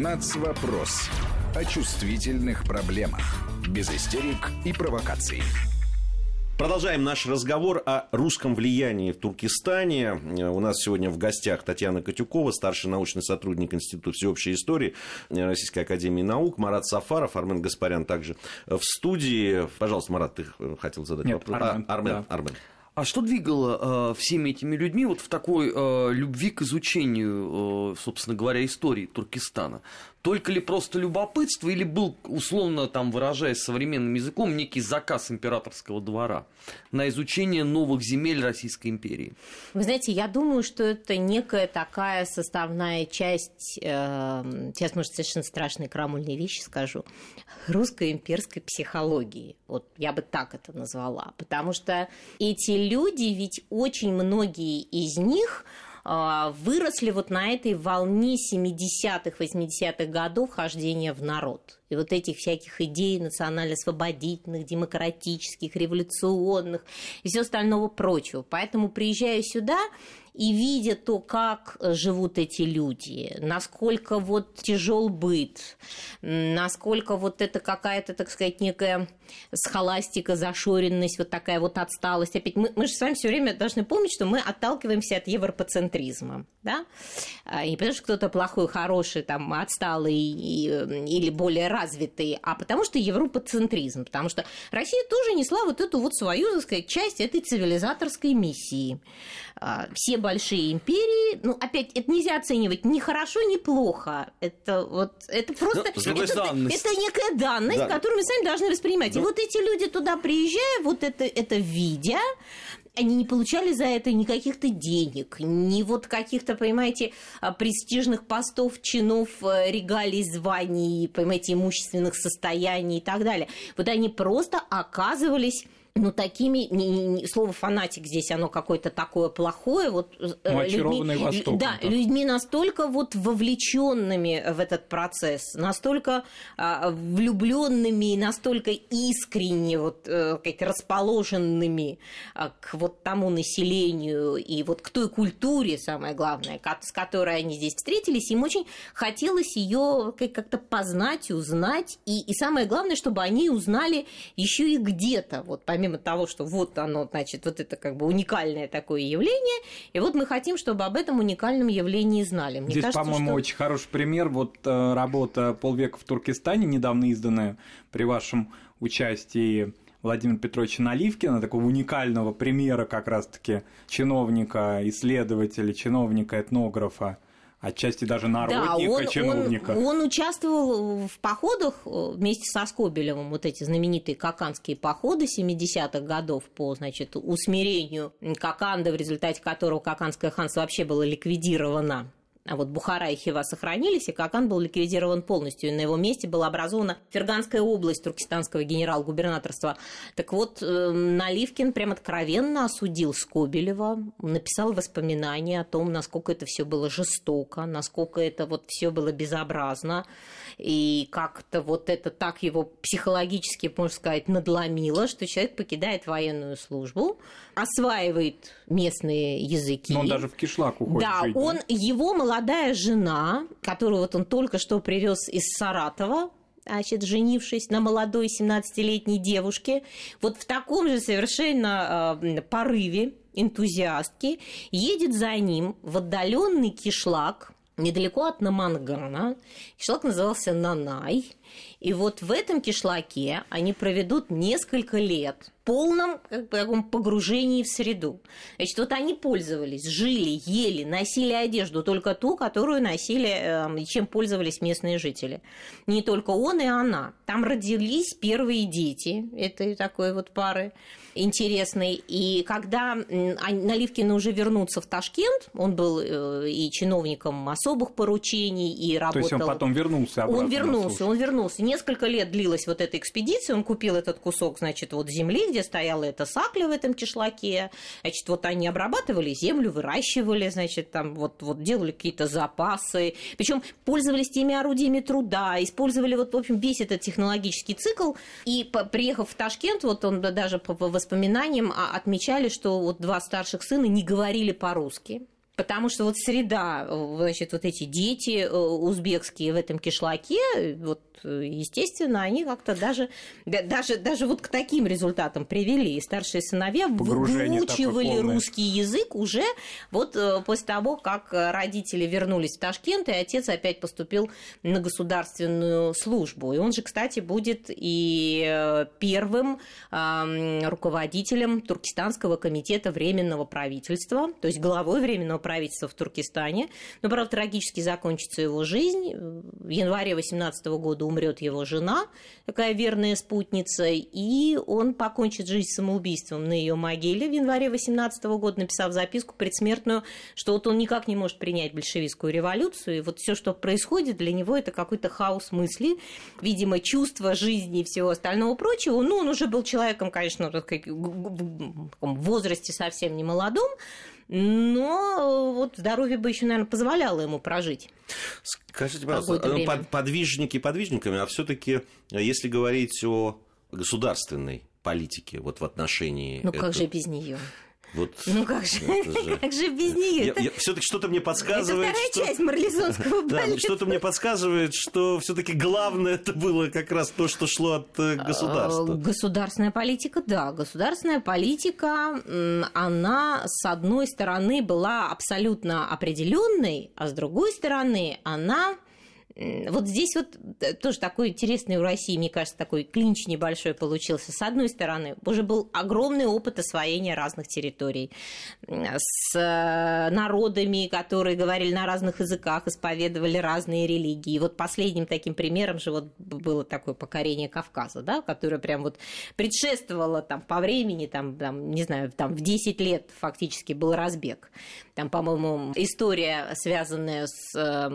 Нацвопрос. О чувствительных проблемах. Без истерик и провокаций. Продолжаем наш разговор о русском влиянии в Туркестане. У нас сегодня в гостях Татьяна Катюкова, старший научный сотрудник Института всеобщей истории Российской Академии Наук, Марат Сафаров, Армен Гаспарян также в студии. Пожалуйста, Марат, ты хотел задать Нет, вопрос? Армен, а, Армен, да. Армен. А что двигало э, всеми этими людьми вот в такой э, любви к изучению, э, собственно говоря, истории Туркестана? Только ли просто любопытство или был, условно там выражаясь современным языком, некий заказ императорского двора на изучение новых земель Российской империи? Вы знаете, я думаю, что это некая такая составная часть, э, сейчас, может, совершенно страшные крамольные вещи скажу, русской имперской психологии. Вот я бы так это назвала. Потому что эти люди, ведь очень многие из них выросли вот на этой волне 70-х, 80-х годов хождения в народ. И вот этих всяких идей национально-освободительных, демократических, революционных и все остального прочего. Поэтому приезжаю сюда и видя то, как живут эти люди, насколько вот тяжел быт, насколько вот это какая-то, так сказать, некая схоластика, зашоренность, вот такая вот отсталость. Опять мы, мы же с вами все время должны помнить, что мы отталкиваемся от европоцентризма, да? А, не потому что кто-то плохой, хороший, там, отсталый и, или более развитый, а потому что европоцентризм, потому что Россия тоже несла вот эту вот свою, так сказать, часть этой цивилизаторской миссии. А, все большие империи, ну, опять, это нельзя оценивать ни хорошо, ни плохо. Это вот, это просто... Ну, с другой это, данность. это некая данность, Да. которую мы сами должны воспринимать. И Ну. вот эти люди туда приезжая, вот это, это видя, они не получали за это ни каких-то денег, ни вот каких-то, понимаете, а, престижных постов, чинов, э, регалий, званий, понимаете, имущественных состояний и так далее. Вот они просто оказывались ну, такими, не- не- не- слово фанатик здесь, оно какое-то такое плохое, вот э, Ну, людьми- Востоком, да, да. людьми настолько вот вовлеченными в этот процесс, настолько влюбленными и настолько искренне вот как расположенными а, к вот тому населению и вот к той культуре, самое главное, с которой они здесь встретились, им очень хотелось ее как-то познать, узнать, и, и самое главное, чтобы они узнали еще и где-то, вот помимо того, что вот оно, значит, вот это как бы уникальное такое явление, и вот мы хотим, чтобы об этом уникальном явлении знали. Мне Здесь, по-моему, что- очень хороший пример. Вот э, работа «Полвека в Туркестане», недавно изданная при вашем участии Владимира Петровича Наливкина, такого уникального примера как раз-таки чиновника, исследователя, чиновника, этнографа, отчасти даже народника, он, чиновника. Он, он участвовал в походах э, вместе со Скобелевым, вот эти знаменитые каканские походы 70-х годов по, значит, усмирению Каканда, в результате которого Каканское ханство вообще было ликвидировано. А вот Бухара и Хива сохранились, и Какан был ликвидирован полностью. И на его месте была образована Ферганская область туркестанского генерал-губернаторства. Так вот, э, Наливкин прям откровенно осудил Скобелева, написал воспоминания о том, насколько это все было жестоко, насколько это вот все было безобразно, и как-то вот это так его психологически, можно сказать, надломило, что человек покидает военную службу, осваивает местные языки. Но он даже в кишлак уходит Да, жить, он, его молодая жена, которую вот он только что привез из Саратова, значит, женившись на молодой 17-летней девушке, вот в таком же совершенно э, порыве энтузиастки едет за ним в отдаленный кишлак, недалеко от Намангана. Кишлак назывался Нанай. И вот в этом кишлаке они проведут несколько лет в полном как бы, таком погружении в среду. Значит, вот они пользовались, жили, ели, носили одежду только ту, которую носили, э, и чем пользовались местные жители. Не только он и она. Там родились первые дети этой такой вот пары интересной. И когда Наливкины уже вернутся в Ташкент, он был э, и чиновником особых поручений, и То работал... есть он потом вернулся обратно Он вернулся, он вернулся. Несколько лет длилась вот эта экспедиция, он купил этот кусок, значит, вот земли, где стояла эта сакля в этом кишлаке. Значит, вот они обрабатывали землю, выращивали, значит, там вот, вот делали какие-то запасы. Причем пользовались теми орудиями труда, использовали вот, в общем, весь этот технологический цикл. И приехав в Ташкент, вот он да, даже по, по воспоминаниям а, отмечали, что вот два старших сына не говорили по-русски. Потому что вот среда, значит, вот эти дети э, узбекские в этом кишлаке, вот, естественно, они как-то даже, даже, даже вот к таким результатам привели. И старшие сыновья Погружение выучивали русский язык уже вот э, после того, как родители вернулись в Ташкент, и отец опять поступил на государственную службу. И он же, кстати, будет и э, первым руководителем Туркестанского комитета Временного правительства, то есть главой Временного правительства в Туркестане. Но, правда, трагически закончится его жизнь. В январе 18 года умрет его жена, такая верная спутница, и он покончит жизнь самоубийством на ее могиле в январе 18 года, написав записку предсмертную, что вот он никак не может принять большевистскую революцию, и вот все, что происходит для него, это какой-то хаос мысли, видимо, чувство жизни и всего остального прочего. Ну, он уже был человеком, конечно, в возрасте совсем не молодом, но вот здоровье бы еще, наверное, позволяло ему прожить. Скажите, пожалуйста, ну, под, подвижники подвижниками, а все-таки, если говорить о государственной политике вот в отношении... Ну, как же без нее? Вот, ну как же, же... как же без нее? Все-таки что-то мне подсказывает. Это вторая что... часть марлезонского балета. Да, что-то мне подсказывает, что все-таки главное это было как раз то, что шло от э, государства. Государственная политика, да, государственная политика, она с одной стороны была абсолютно определенной, а с другой стороны она вот здесь вот э, тоже такой интересный у России, мне кажется, такой клинч небольшой получился. С одной стороны, уже был огромный опыт освоения разных территорий с э, народами, которые говорили на разных языках, исповедовали разные религии. Вот последним таким примером же вот было такое покорение Кавказа, да, которое прям вот предшествовало там по времени, там, там не знаю, там в 10 лет фактически был разбег. Там, по-моему, история, связанная с э,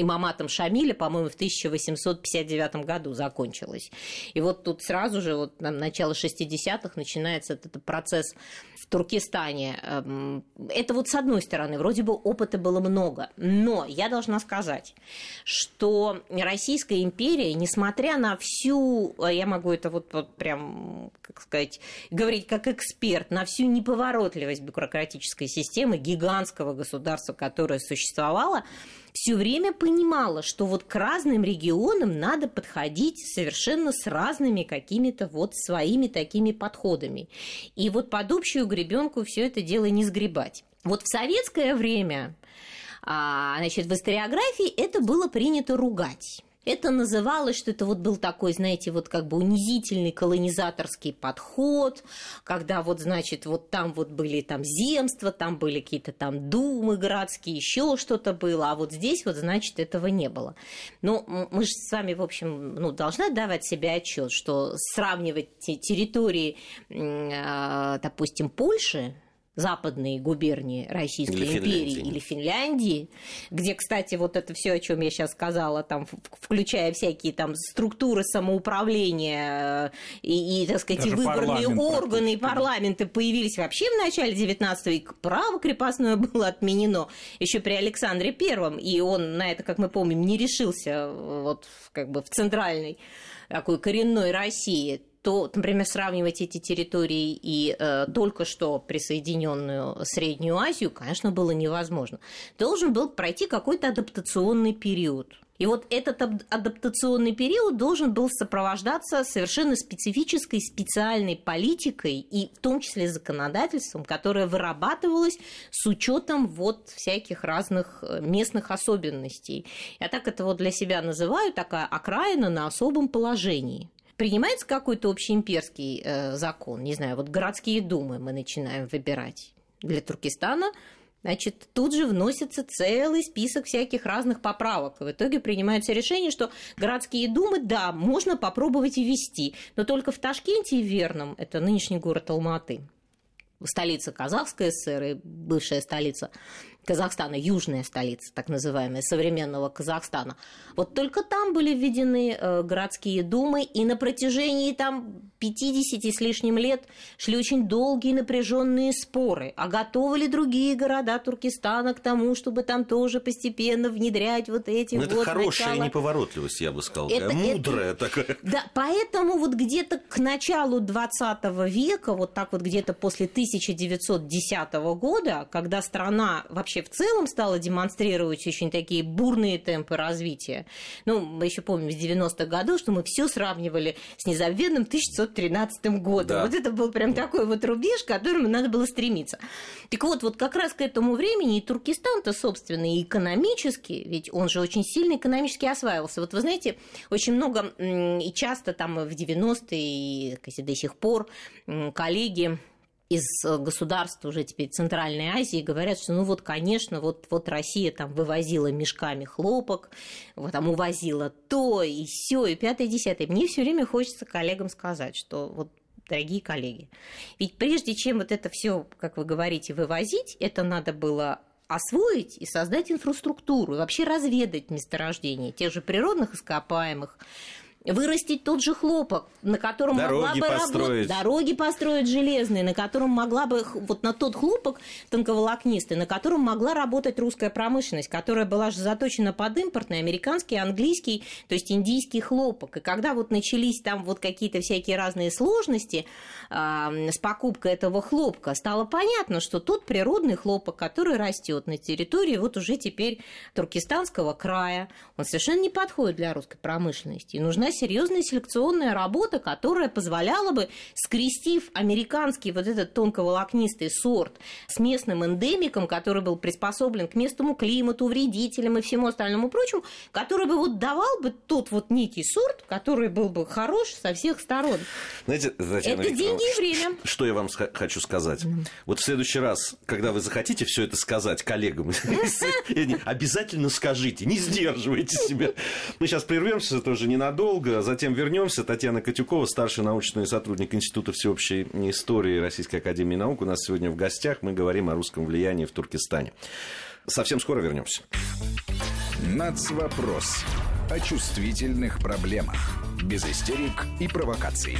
имаматом Шамиля, по-моему, в 1859 году закончилась. И вот тут сразу же, вот там, начало 60-х, начинается этот процесс в Туркестане. Эм, это вот с одной стороны, вроде бы опыта было много, но я должна сказать, что Российская империя, несмотря на всю, э, я могу это вот, вот прям, как сказать, говорить как эксперт, на всю неповоротливость бюрократической системы, гигант гигантского государства, которое существовало, все время понимала, что вот к разным регионам надо подходить совершенно с разными какими-то вот своими такими подходами. И вот под общую гребенку все это дело не сгребать. Вот в советское время, а, значит, в историографии это было принято ругать. Это называлось, что это вот был такой, знаете, вот как бы унизительный колонизаторский подход, когда вот, значит, вот там вот были там земства, там были какие-то там думы городские, еще что-то было, а вот здесь вот, значит, этого не было. Но мы же с вами, в общем, ну, должны давать себе отчет, что сравнивать территории, а, допустим, Польши, западные губернии Российской или империи Финляндии. или Финляндии, где, кстати, вот это все, о чем я сейчас сказала, там, включая всякие там структуры самоуправления э, и, и так сказать, Даже выборные органы и парламенты появились вообще в начале 19 века, право крепостное было отменено еще при Александре Первом, и он на это, как мы помним, не решился э, вот как бы в центральной такой коренной России, то, например, сравнивать эти территории и э, только что присоединенную Среднюю Азию, конечно, было невозможно. Должен был пройти какой-то адаптационный период. И вот этот адаптационный период должен был сопровождаться совершенно специфической, специальной политикой и в том числе законодательством, которое вырабатывалось с учетом вот всяких разных э, местных особенностей. Я так это вот для себя называю, такая окраина на особом положении принимается какой-то общеимперский э, закон, не знаю, вот городские думы мы начинаем выбирать для Туркестана, значит, тут же вносится целый список всяких разных поправок. В итоге принимается решение, что городские думы, да, можно попробовать ввести, но только в Ташкенте и Верном, это нынешний город Алматы, столица Казахской ССР и бывшая столица Казахстана, южная столица, так называемая, современного Казахстана. Вот только там были введены э, городские думы, и на протяжении там 50 с лишним лет шли очень долгие напряженные споры, а готовы ли другие города Туркестана к тому, чтобы там тоже постепенно внедрять вот эти Но вот... Это хорошая начало... неповоротливость, я бы сказал, это, мудрая это... такая. Да, поэтому вот где-то к началу 20 века, вот так вот где-то после 1910 года, когда страна вообще вообще в целом стала демонстрировать очень такие бурные темпы развития. Ну, мы еще помним с 90-х годов, что мы все сравнивали с незабвенным 1913 годом. Да. Вот это был прям такой вот рубеж, к которому надо было стремиться. Так вот, вот как раз к этому времени и Туркестан-то, собственно, и экономически, ведь он же очень сильно экономически осваивался. Вот вы знаете, очень много и часто там в 90-е, и до сих пор коллеги из государств уже теперь Центральной Азии говорят, что ну вот, конечно, вот, вот Россия там вывозила мешками хлопок, вот там увозила то и все, и пятое, и десятое. Мне все время хочется коллегам сказать, что вот дорогие коллеги. Ведь прежде чем вот это все, как вы говорите, вывозить, это надо было освоить и создать инфраструктуру, и вообще разведать месторождения тех же природных ископаемых, вырастить тот же хлопок, на котором дороги могла бы построить. работать, дороги построить железные, на котором могла бы вот на тот хлопок тонковолокнистый, на котором могла работать русская промышленность, которая была же заточена под импортный американский, английский, то есть индийский хлопок. И когда вот начались там вот какие-то всякие разные сложности э, с покупкой этого хлопка, стало понятно, что тот природный хлопок, который растет на территории вот уже теперь Туркестанского края, он совершенно не подходит для русской промышленности. И нужна серьезная селекционная работа, которая позволяла бы, скрестив американский вот этот тонковолокнистый сорт с местным эндемиком, который был приспособлен к местному климату, вредителям и всему остальному прочему, который бы вот давал бы тот вот некий сорт, который был бы хорош со всех сторон. Знаете, Татьяна Это деньги и время. Что я вам хочу сказать? Вот в следующий раз, когда вы захотите все это сказать коллегам, обязательно скажите, не сдерживайте себя. Мы сейчас прервемся тоже ненадолго ненадолго, затем вернемся. Татьяна Катюкова, старший научный сотрудник Института всеобщей истории Российской Академии Наук. У нас сегодня в гостях. Мы говорим о русском влиянии в Туркестане. Совсем скоро вернемся. Нацвопрос. О чувствительных проблемах. Без истерик и провокаций.